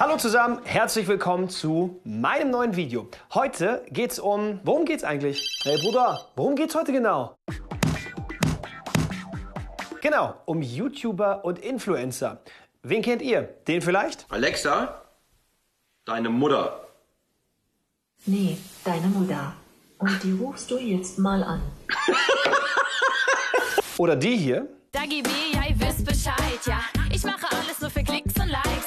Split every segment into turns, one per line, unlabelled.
Hallo zusammen, herzlich willkommen zu meinem neuen Video. Heute geht's um, worum geht's eigentlich? Hey Bruder, worum geht's heute genau? Genau, um YouTuber und Influencer. Wen kennt ihr? Den vielleicht?
Alexa, deine Mutter.
Nee, deine Mutter. Und die rufst du jetzt mal an.
Oder die hier?
Dagi B, ja, ihr wisst Bescheid, ja. Ich mache alles nur für Klicks und Likes,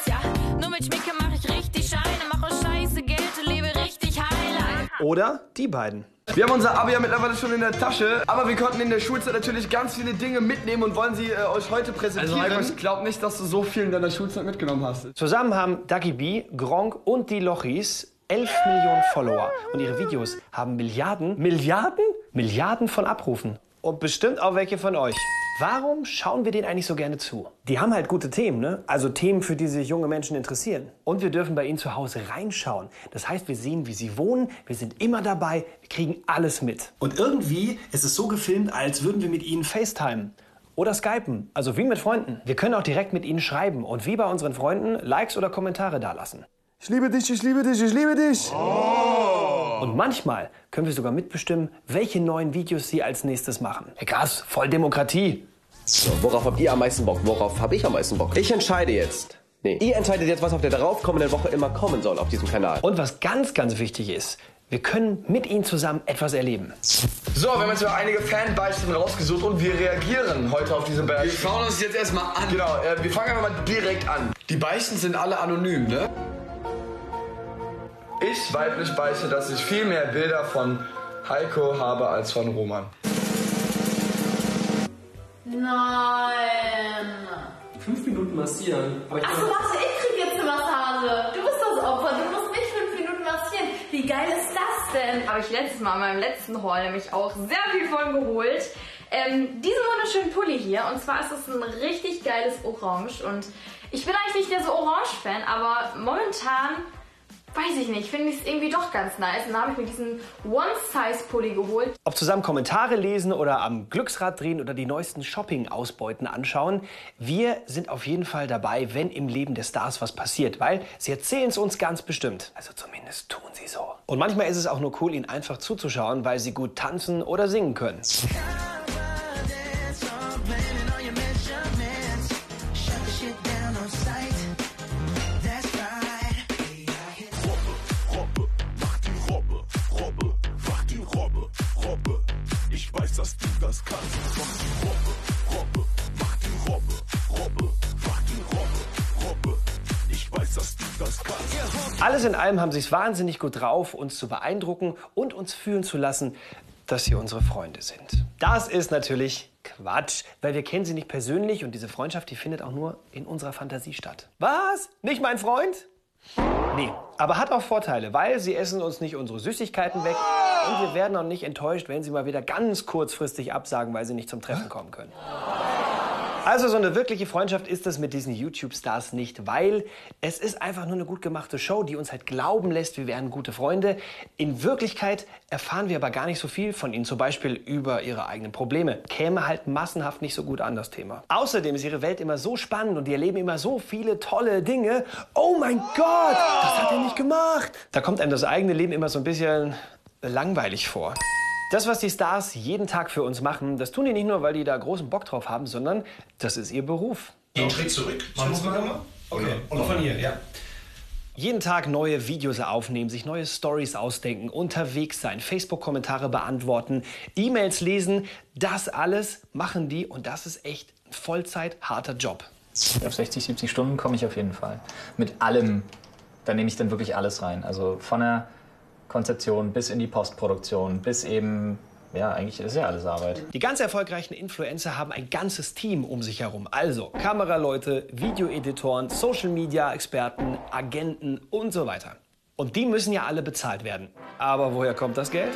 mit Schminke mache ich richtig Scheine, mache scheiße Geld und lebe richtig Highlight.
Oder die beiden.
Wir haben unser Abi ja mittlerweile schon in der Tasche, aber wir konnten in der Schulzeit natürlich ganz viele Dinge mitnehmen und wollen sie äh, euch heute präsentieren.
Also, ich glaube nicht, dass du so viel in deiner Schulzeit mitgenommen hast.
Zusammen haben Dagi B, Gronk und die Lochis 11 Millionen Follower. Und ihre Videos haben Milliarden, Milliarden, Milliarden von Abrufen. Und bestimmt auch welche von euch. Warum schauen wir denen eigentlich so gerne zu? Die haben halt gute Themen, ne? Also Themen, für die sich junge Menschen interessieren. Und wir dürfen bei ihnen zu Hause reinschauen. Das heißt, wir sehen, wie sie wohnen, wir sind immer dabei, wir kriegen alles mit. Und irgendwie ist es so gefilmt, als würden wir mit ihnen FaceTimen. Oder Skypen, also wie mit Freunden. Wir können auch direkt mit ihnen schreiben und wie bei unseren Freunden Likes oder Kommentare dalassen.
Ich liebe dich, ich liebe dich, ich liebe dich.
Und manchmal können wir sogar mitbestimmen, welche neuen Videos sie als nächstes machen. Hey, krass, voll Demokratie.
So, worauf habt ihr am meisten Bock? Worauf habe ich am meisten Bock? Ich entscheide jetzt. Nee, ihr entscheidet jetzt, was auf der daraufkommenden Woche immer kommen soll auf diesem Kanal.
Und was ganz, ganz wichtig ist, wir können mit ihnen zusammen etwas erleben.
So, wir haben jetzt mal einige Fanbeichten rausgesucht und wir reagieren heute auf diese Beichten.
Wir schauen uns jetzt erstmal an.
Genau, äh, wir fangen einfach mal direkt an. Die Beichten sind alle anonym, ne? Ich weiblich beichte, dass ich viel mehr Bilder von Heiko habe als von Roman.
Nein.
Fünf Minuten massieren. Aber ich
Achso, warte, ich krieg jetzt eine Massage. Du bist das Opfer, du musst mich fünf Minuten massieren. Wie geil ist das denn? Habe ich letztes Mal in meinem letzten Haul nämlich auch sehr viel von geholt. Ähm, diesen wunderschönen Pulli hier. Und zwar ist es ein richtig geiles Orange. Und ich bin eigentlich nicht der so Orange-Fan, aber momentan weiß ich nicht, finde ich es irgendwie doch ganz nice. Und dann habe ich mir diesen One-Size-Pulli geholt.
Ob zusammen Kommentare lesen oder am Glücksrad drehen oder die neuesten Shopping-Ausbeuten anschauen, wir sind auf jeden Fall dabei, wenn im Leben der Stars was passiert, weil sie erzählen es uns ganz bestimmt. Also zumindest tun sie so. Und manchmal ist es auch nur cool, ihnen einfach zuzuschauen, weil sie gut tanzen oder singen können. Alles in allem haben sie es wahnsinnig gut drauf, uns zu beeindrucken und uns fühlen zu lassen, dass sie unsere Freunde sind. Das ist natürlich Quatsch, weil wir kennen sie nicht persönlich und diese Freundschaft, die findet auch nur in unserer Fantasie statt. Was? Nicht mein Freund? Nee, aber hat auch Vorteile, weil sie essen uns nicht unsere Süßigkeiten weg und wir werden auch nicht enttäuscht, wenn sie mal wieder ganz kurzfristig absagen, weil sie nicht zum Treffen kommen können. Also so eine wirkliche Freundschaft ist es mit diesen YouTube-Stars nicht, weil es ist einfach nur eine gut gemachte Show, die uns halt glauben lässt, wir wären gute Freunde. In Wirklichkeit erfahren wir aber gar nicht so viel von ihnen, zum Beispiel über ihre eigenen Probleme. Käme halt massenhaft nicht so gut an das Thema. Außerdem ist ihre Welt immer so spannend und die erleben immer so viele tolle Dinge. Oh mein Gott, das hat er nicht gemacht. Da kommt einem das eigene Leben immer so ein bisschen langweilig vor. Das, was die Stars jeden Tag für uns machen, das tun die nicht nur, weil die da großen Bock drauf haben, sondern das ist ihr Beruf.
Einen Schritt zurück. Machen wir mal? Okay. Und von hier, ja.
Jeden Tag neue Videos aufnehmen, sich neue Stories ausdenken, unterwegs sein, Facebook-Kommentare beantworten, E-Mails lesen, das alles machen die und das ist echt ein Vollzeit harter Job.
Auf 60, 70 Stunden komme ich auf jeden Fall. Mit allem, da nehme ich dann wirklich alles rein. Also von der Konzeption bis in die Postproduktion, bis eben, ja, eigentlich ist ja alles Arbeit.
Die ganz erfolgreichen Influencer haben ein ganzes Team um sich herum. Also Kameraleute, Videoeditoren, Social-Media-Experten, Agenten und so weiter. Und die müssen ja alle bezahlt werden. Aber woher kommt das Geld?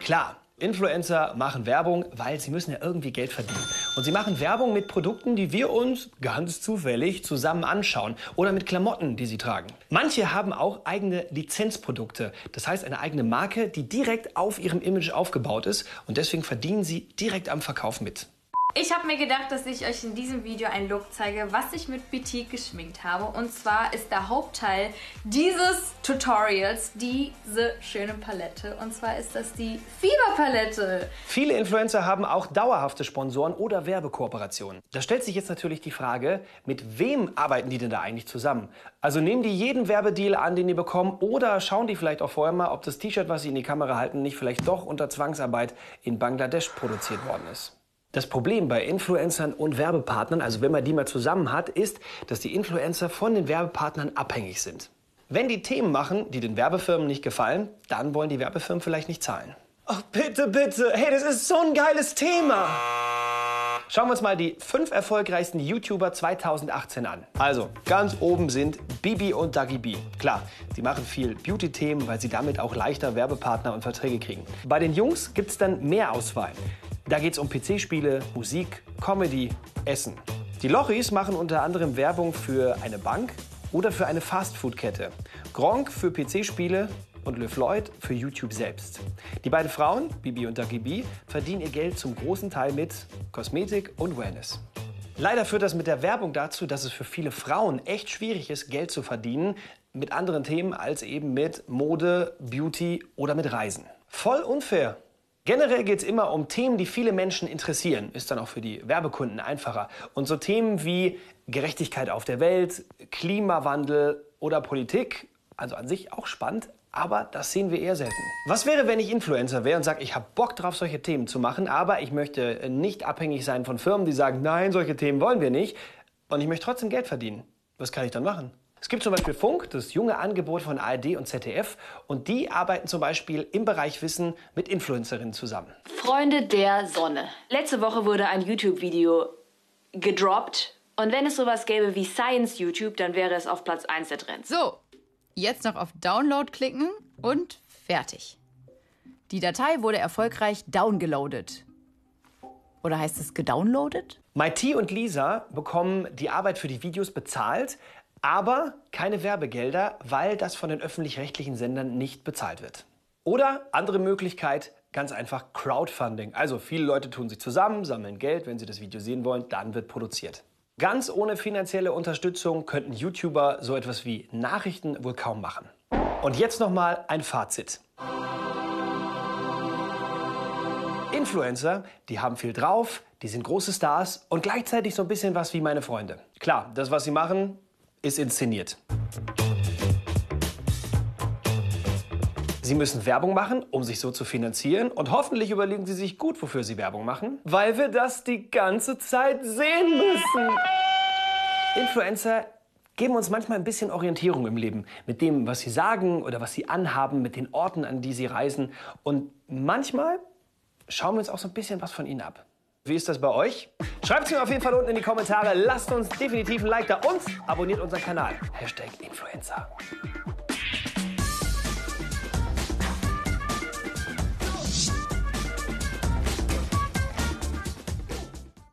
Klar, Influencer machen Werbung, weil sie müssen ja irgendwie Geld verdienen. Und sie machen Werbung mit Produkten, die wir uns ganz zufällig zusammen anschauen oder mit Klamotten, die sie tragen. Manche haben auch eigene Lizenzprodukte, das heißt eine eigene Marke, die direkt auf ihrem Image aufgebaut ist und deswegen verdienen sie direkt am Verkauf mit.
Ich habe mir gedacht, dass ich euch in diesem Video einen Look zeige, was ich mit Boutique geschminkt habe. Und zwar ist der Hauptteil dieses Tutorials diese schöne Palette. Und zwar ist das die Fieberpalette.
Viele Influencer haben auch dauerhafte Sponsoren oder Werbekooperationen. Da stellt sich jetzt natürlich die Frage, mit wem arbeiten die denn da eigentlich zusammen? Also nehmen die jeden Werbedeal an, den die bekommen, oder schauen die vielleicht auch vorher mal, ob das T-Shirt, was sie in die Kamera halten, nicht vielleicht doch unter Zwangsarbeit in Bangladesch produziert worden ist. Das Problem bei Influencern und Werbepartnern, also wenn man die mal zusammen hat, ist, dass die Influencer von den Werbepartnern abhängig sind. Wenn die Themen machen, die den Werbefirmen nicht gefallen, dann wollen die Werbefirmen vielleicht nicht zahlen. Ach, bitte, bitte. Hey, das ist so ein geiles Thema. Schauen wir uns mal die fünf erfolgreichsten YouTuber 2018 an. Also, ganz oben sind Bibi und Dagi B. Klar, sie machen viel Beauty-Themen, weil sie damit auch leichter Werbepartner und Verträge kriegen. Bei den Jungs gibt es dann mehr Auswahl. Da geht es um PC-Spiele, Musik, Comedy, Essen. Die Lochis machen unter anderem Werbung für eine Bank oder für eine Fastfood-Kette. Gronk für PC-Spiele und Le Floyd für YouTube selbst. Die beiden Frauen, Bibi und Dagi B, verdienen ihr Geld zum großen Teil mit Kosmetik und Wellness. Leider führt das mit der Werbung dazu, dass es für viele Frauen echt schwierig ist, Geld zu verdienen mit anderen Themen als eben mit Mode, Beauty oder mit Reisen. Voll unfair. Generell geht es immer um Themen, die viele Menschen interessieren. Ist dann auch für die Werbekunden einfacher. Und so Themen wie Gerechtigkeit auf der Welt, Klimawandel oder Politik, also an sich auch spannend, aber das sehen wir eher selten. Was wäre, wenn ich Influencer wäre und sage, ich habe Bock drauf, solche Themen zu machen, aber ich möchte nicht abhängig sein von Firmen, die sagen, nein, solche Themen wollen wir nicht und ich möchte trotzdem Geld verdienen. Was kann ich dann machen? Es gibt zum Beispiel Funk, das junge Angebot von ARD und ZDF, und die arbeiten zum Beispiel im Bereich Wissen mit Influencerinnen zusammen.
Freunde der Sonne. Letzte Woche wurde ein YouTube-Video gedroppt. Und wenn es sowas gäbe wie Science YouTube, dann wäre es auf Platz 1 der Trends.
So, jetzt noch auf Download klicken und fertig. Die Datei wurde erfolgreich downgeloadet. Oder heißt es gedownloadet?
MIT und Lisa bekommen die Arbeit für die Videos bezahlt, aber keine Werbegelder, weil das von den öffentlich-rechtlichen Sendern nicht bezahlt wird. Oder andere Möglichkeit, ganz einfach Crowdfunding. Also viele Leute tun sich zusammen, sammeln Geld, wenn sie das Video sehen wollen, dann wird produziert. Ganz ohne finanzielle Unterstützung könnten YouTuber so etwas wie Nachrichten wohl kaum machen. Und jetzt nochmal ein Fazit. Influencer, die haben viel drauf, die sind große Stars und gleichzeitig so ein bisschen was wie meine Freunde. Klar, das, was sie machen, ist inszeniert. Sie müssen Werbung machen, um sich so zu finanzieren. Und hoffentlich überlegen Sie sich gut, wofür Sie Werbung machen, weil wir das die ganze Zeit sehen müssen. Influencer geben uns manchmal ein bisschen Orientierung im Leben mit dem, was sie sagen oder was sie anhaben, mit den Orten, an die sie reisen. Und manchmal schauen wir uns auch so ein bisschen was von ihnen ab. Wie ist das bei euch? Schreibt es mir auf jeden Fall unten in die Kommentare. Lasst uns definitiv ein Like da und abonniert unseren Kanal. Hashtag Influencer.